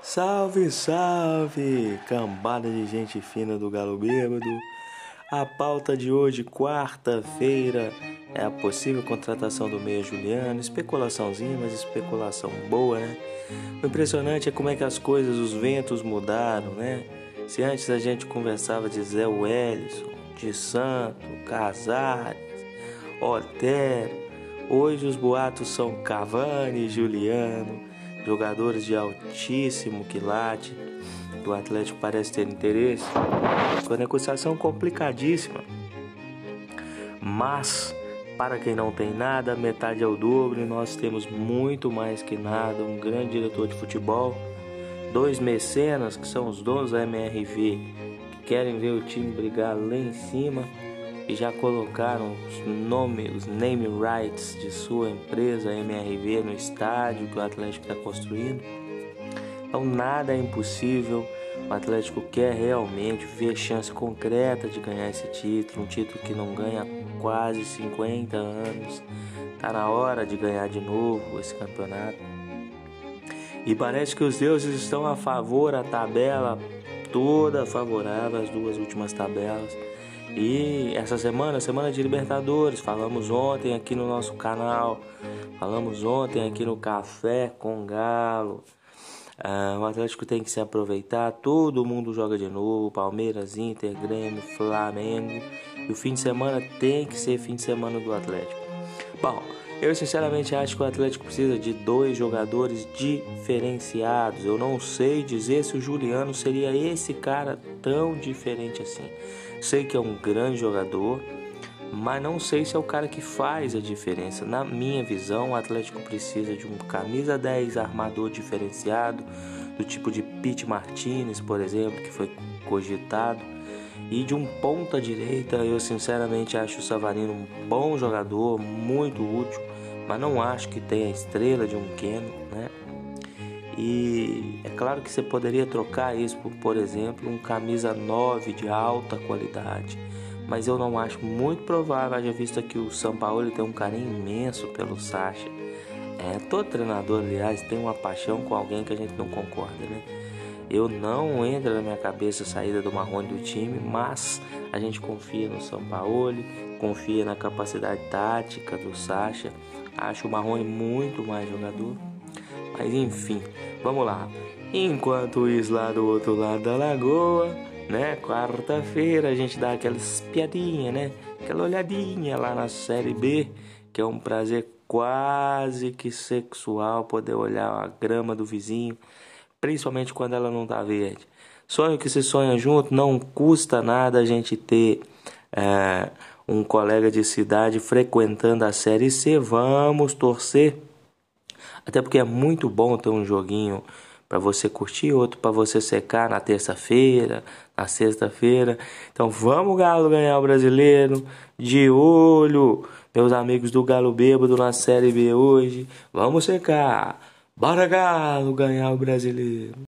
Salve, salve, cambada de gente fina do Galo Bêbado. A pauta de hoje, quarta-feira, é a possível contratação do meia Juliano. Especulaçãozinha, mas especulação boa, né? O impressionante é como é que as coisas, os ventos mudaram, né? Se antes a gente conversava de Zé Wellison, de Santo, Casares, Otero, hoje os boatos são Cavani e Juliano jogadores de altíssimo quilate do Atlético parece ter interesse. Com a negociação complicadíssima. Mas, para quem não tem nada, metade é o dobro e nós temos muito mais que nada. Um grande diretor de futebol, dois mecenas que são os donos da MRV, que querem ver o time brigar lá em cima e já colocaram os nomes, os name rights de sua empresa MRV no estádio que o Atlético está construindo. Então nada é impossível. O Atlético quer realmente ver chance concreta de ganhar esse título, um título que não ganha há quase 50 anos. Tá na hora de ganhar de novo esse campeonato. E parece que os deuses estão a favor, a tabela toda favorável, as duas últimas tabelas. E essa semana, semana de Libertadores, falamos ontem aqui no nosso canal, falamos ontem aqui no Café com Galo. Ah, o Atlético tem que se aproveitar, todo mundo joga de novo, Palmeiras, Inter, Grêmio, Flamengo. E o fim de semana tem que ser fim de semana do Atlético. Bom, eu sinceramente acho que o Atlético precisa de dois jogadores diferenciados. Eu não sei dizer se o Juliano seria esse cara tão diferente assim. Sei que é um grande jogador, mas não sei se é o cara que faz a diferença. Na minha visão, o Atlético precisa de um camisa 10 armador diferenciado, do tipo de Pete Martinez, por exemplo, que foi cogitado, e de um ponta direita. Eu sinceramente acho o Savarino um bom jogador, muito útil, mas não acho que tenha a estrela de um Keno, né? E é claro que você poderia trocar isso por, por exemplo, um camisa 9 de alta qualidade. Mas eu não acho muito provável, haja vista que o São Paulo tem um carinho imenso pelo Sacha. É, todo treinador, aliás, tem uma paixão com alguém que a gente não concorda, né? Eu não entra na minha cabeça a saída do Marrone do time, mas a gente confia no São Paulo, confia na capacidade tática do Sacha. Acho o Marrone muito mais jogador. Mas enfim, vamos lá. Enquanto isso lá do outro lado da lagoa, né? Quarta-feira a gente dá aquelas piadinhas, né? Aquela olhadinha lá na série B, que é um prazer quase que sexual poder olhar a grama do vizinho, principalmente quando ela não tá verde. Sonho que se sonha junto, não custa nada a gente ter é, um colega de cidade frequentando a série C. Vamos torcer até porque é muito bom ter um joguinho para você curtir, outro para você secar na terça-feira, na sexta-feira. Então vamos Galo ganhar o brasileiro, de olho, meus amigos do Galo Bêbado na Série B hoje. Vamos secar. Bora Galo ganhar o brasileiro.